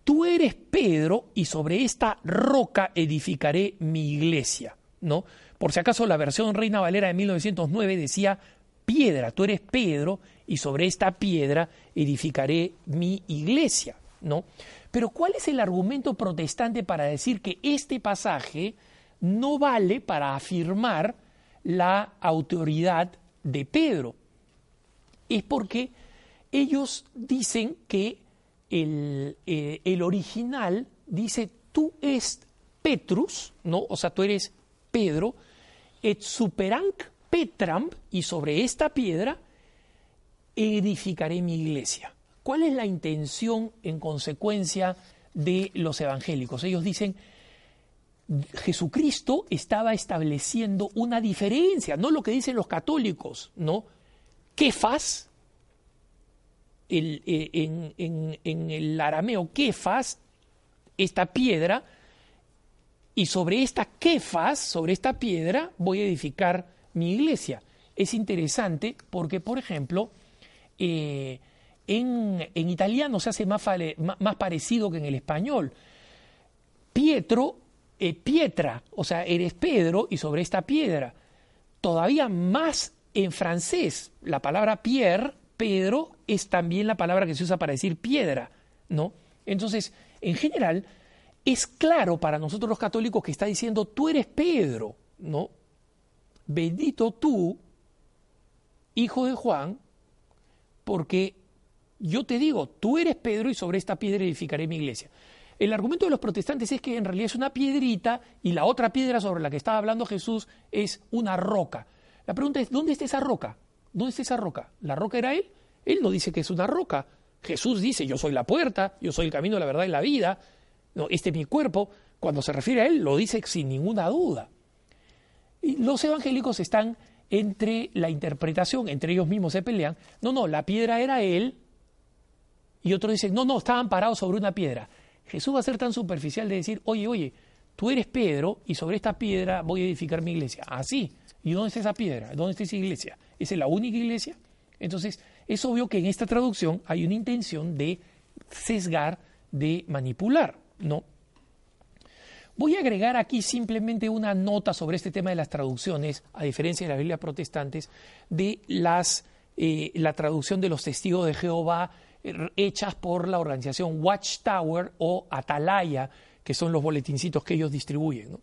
tú eres Pedro y sobre esta roca edificaré mi iglesia, ¿no? Por si acaso la versión Reina Valera de 1909 decía, piedra, tú eres Pedro y sobre esta piedra edificaré mi iglesia, ¿no? Pero ¿cuál es el argumento protestante para decir que este pasaje no vale para afirmar la autoridad de Pedro? Es porque ellos dicen que el, eh, original dice tú es Petrus, ¿no? O sea, tú eres Pedro, et superanc petram, y sobre esta piedra edificaré mi iglesia. ¿Cuál es la intención en consecuencia de los evangélicos? Ellos dicen, Jesucristo estaba estableciendo una diferencia, no lo que dicen los católicos, ¿no? Kefas, el, eh, en, el arameo, Kefas, esta piedra, y sobre esta Kefas, sobre esta piedra, voy a edificar mi iglesia. Es interesante porque, por ejemplo, eh, en, italiano se hace más, parecido que en el español. Pietro, eh, pietra, o sea, eres Pedro y sobre esta piedra. Todavía más en francés, la palabra Pierre, Pedro, es también la palabra que se usa para decir piedra, ¿no? Entonces, en general, es claro para nosotros los católicos que está diciendo, tú eres Pedro, ¿no? Bendito tú, hijo de Juan, porque yo te digo, tú eres Pedro y sobre esta piedra edificaré mi iglesia. El argumento de los protestantes es que en realidad es una piedrita y la otra piedra sobre la que estaba hablando Jesús es una roca. La pregunta es, ¿dónde está esa roca? ¿Dónde está esa roca? ¿La roca era él? Él no dice que es una roca. Jesús dice, yo soy la puerta, yo soy el camino, la verdad y la vida. No, este es mi cuerpo. Cuando se refiere a él, lo dice sin ninguna duda. Los evangélicos están entre la interpretación, entre ellos mismos se pelean. No, no, la piedra era él, y otros dicen, no, no, estaban parados sobre una piedra. Jesús va a ser tan superficial de decir, oye, oye, tú eres Pedro y sobre esta piedra voy a edificar mi iglesia. Así. Ah, ¿Y dónde está esa piedra? ¿Dónde está esa iglesia? ¿Es la única iglesia? Entonces, es obvio que en esta traducción hay una intención de sesgar, de manipular, ¿no? Voy a agregar aquí simplemente una nota sobre este tema de las traducciones, a diferencia de las Biblias protestantes, de las, eh, la traducción de los testigos de Jehová hechas por la organización Watchtower o Atalaya, que son los boletincitos que ellos distribuyen.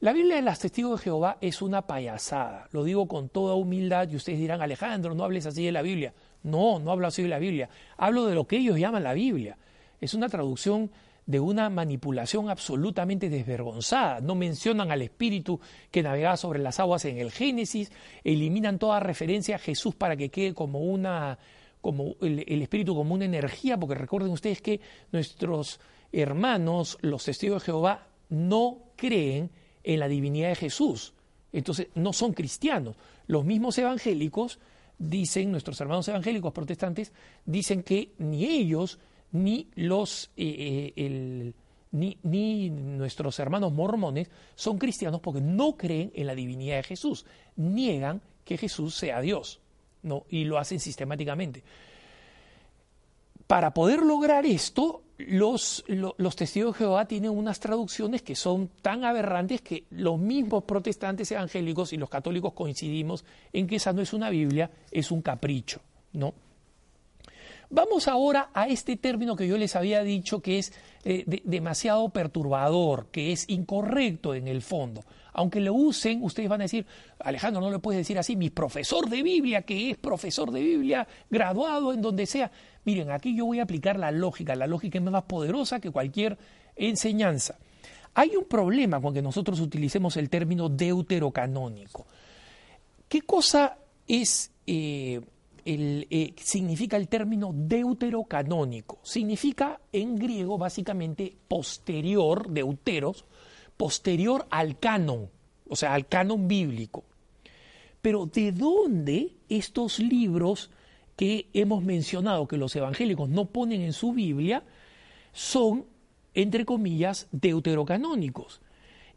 La Biblia de los Testigos de Jehová es una payasada, lo digo con toda humildad y ustedes dirán, Alejandro, no hables así de la Biblia. No, no hablo así de la Biblia. Hablo de lo que ellos llaman la Biblia. Es una traducción de una manipulación absolutamente desvergonzada. No mencionan al Espíritu que navegaba sobre las aguas en el Génesis, eliminan toda referencia a Jesús para que quede como una como el, el Espíritu como una energía, porque recuerden ustedes que nuestros hermanos, los testigos de Jehová, no creen en la divinidad de Jesús. Entonces, no son cristianos. Los mismos evangélicos dicen, nuestros hermanos evangélicos protestantes, dicen que ni ellos ni los eh, eh, ni, ni, nuestros hermanos mormones son cristianos porque no creen en la divinidad de Jesús, niegan que Jesús sea Dios, ¿no? y lo hacen sistemáticamente. Para poder lograr esto, los, los, testigos de Jehová tienen unas traducciones que son tan aberrantes que los mismos protestantes evangélicos y los católicos coincidimos en que esa no es una Biblia, es un capricho, ¿no? Vamos ahora a este término que yo les había dicho que es eh, demasiado perturbador, que es incorrecto en el fondo. Aunque lo usen, ustedes van a decir, Alejandro, no le puedes decir así, mi profesor de Biblia, que es profesor de Biblia, graduado en donde sea. Miren, aquí yo voy a aplicar la lógica, la lógica es más poderosa que cualquier enseñanza. Hay un problema con que nosotros utilicemos el término deuterocanónico. ¿Qué cosa es... Eh, eh, significa el término deuterocanónico. Significa en griego básicamente posterior, deuteros, posterior al canon, o sea, al canon bíblico. Pero ¿de dónde estos libros que hemos mencionado, que los evangélicos no ponen en su Biblia, son, entre comillas, deuterocanónicos?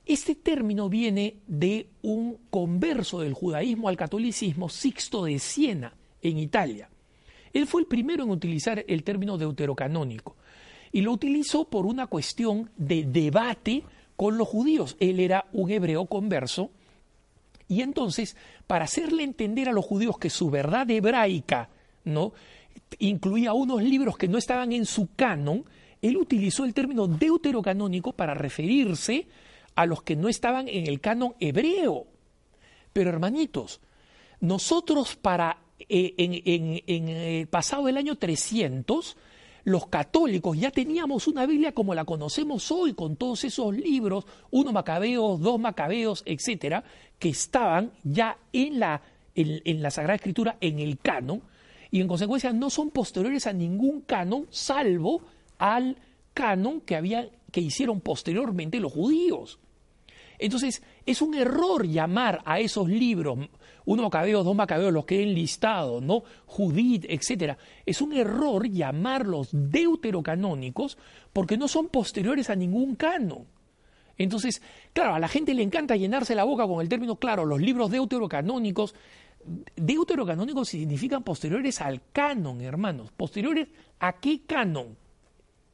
Este término viene de un converso del judaísmo al catolicismo, Sixto de Siena, en Italia. Él fue el primero en utilizar el término deuterocanónico y lo utilizó por una cuestión de debate con los judíos. Él era un hebreo converso y entonces, para hacerle entender a los judíos que su verdad hebraica no incluía unos libros que no estaban en su canon, él utilizó el término deuterocanónico para referirse a los que no estaban en el canon hebreo. Pero hermanitos, nosotros para eh, en, el pasado el año 300, los católicos ya teníamos una Biblia como la conocemos hoy, con todos esos libros, uno Macabeos, dos Macabeos, etcétera, que estaban ya en la, en, la Sagrada Escritura, en el canon, y en consecuencia no son posteriores a ningún canon, salvo al canon que, que hicieron posteriormente los judíos. Entonces, es un error llamar a esos libros uno Macabeos, dos Macabeos, los que he enlistado, ¿no? Judith, etcétera. Es un error llamarlos deuterocanónicos porque no son posteriores a ningún canon. Entonces, claro, a la gente le encanta llenarse la boca con el término, claro, los libros deuterocanónicos. Deuterocanónicos significan posteriores al canon, hermanos. ¿Posteriores a qué canon?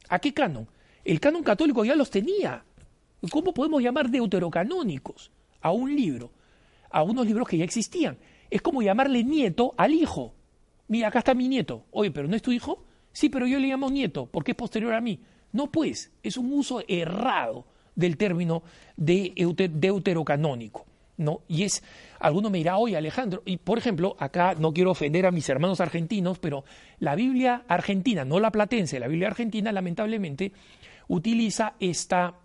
¿A qué canon? El canon católico ya los tenía. ¿Cómo podemos llamar deuterocanónicos a un libro? A unos libros que ya existían. Es como llamarle nieto al hijo. Mira, acá está mi nieto. Oye, pero ¿no es tu hijo? Sí, pero yo le llamo nieto porque es posterior a mí. No, pues, es un uso errado del término de deuterocanónico. ¿no? Y es, alguno me dirá, oye Alejandro, y por ejemplo, acá no quiero ofender a mis hermanos argentinos, pero la Biblia argentina, no la platense, la Biblia argentina lamentablemente utiliza esta,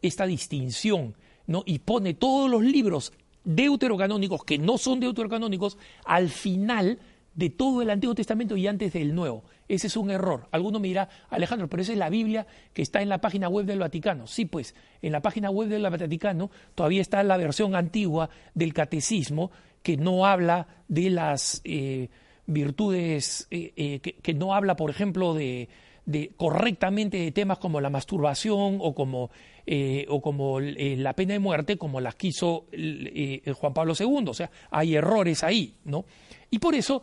esta distinción, ¿no? Y pone todos los libros deuterocanónicos que no son deuterocanónicos al final de todo el Antiguo Testamento y antes del Nuevo. Ese es un error. Alguno me dirá, Alejandro, pero esa es la Biblia que está en la página web del Vaticano. Sí, pues, en la página web del Vaticano todavía está la versión antigua del catecismo que no habla de las eh, virtudes, eh, eh, que, no habla, por ejemplo, de, de correctamente de temas como la masturbación o como eh, o como eh, la pena de muerte, como las quiso eh, Juan Pablo II. O sea, hay errores ahí, ¿no? Y por eso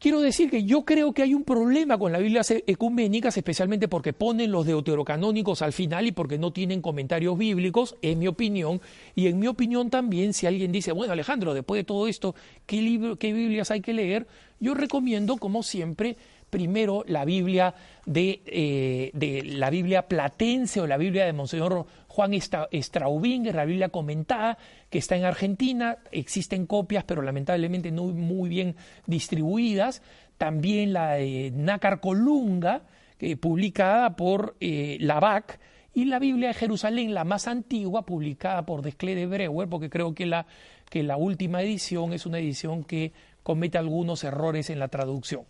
quiero decir que yo creo que hay un problema con las Biblias ecuménicas, especialmente porque ponen los deuterocanónicos al final y porque no tienen comentarios bíblicos, en mi opinión. Y en mi opinión también, si alguien dice, bueno, Alejandro, después de todo esto, ¿qué, libro, qué Biblias hay que leer? Yo recomiendo, como siempre, primero la Biblia de, eh, de, la Biblia platense o la Biblia de Monseñor Juan Straubinger, la Biblia comentada, que está en Argentina, existen copias, pero lamentablemente no muy bien distribuidas. también la de Nácar Colunga, publicada por BAC, y la Biblia de Jerusalén, la más antigua, publicada por Desclé de Breuer, porque creo que la, que la última edición es una edición que comete algunos errores en la traducción.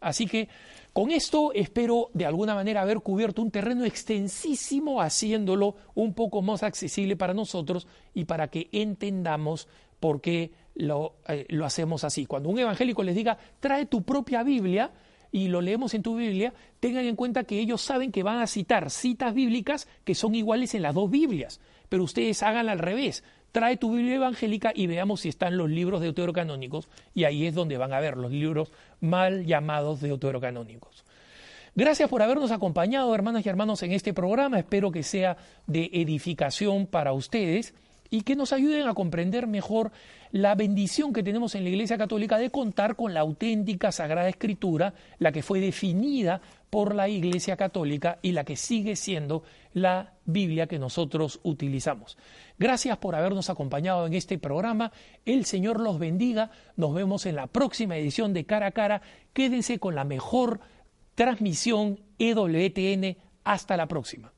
Así que con esto espero de alguna manera haber cubierto un terreno extensísimo, haciéndolo un poco más accesible para nosotros y para que entendamos por qué lo, eh, lo hacemos así. Cuando un evangélico les diga, trae tu propia Biblia, y lo leemos en tu Biblia, tengan en cuenta que ellos saben que van a citar citas bíblicas que son iguales en las dos Biblias, pero ustedes hagan al revés. Trae tu Biblia evangélica y veamos si están los libros deuterocanónicos y ahí es donde van a ver los libros mal llamados deuterocanónicos. Gracias por habernos acompañado, hermanas y hermanos, en este programa. Espero que sea de edificación para ustedes y que nos ayuden a comprender mejor la bendición que tenemos en la Iglesia Católica de contar con la auténtica Sagrada Escritura, la que fue definida por la Iglesia Católica y la que sigue siendo la Biblia que nosotros utilizamos. Gracias por habernos acompañado en este programa. El Señor los bendiga. Nos vemos en la próxima edición de Cara a Cara. Quédense con la mejor transmisión EWTN. Hasta la próxima.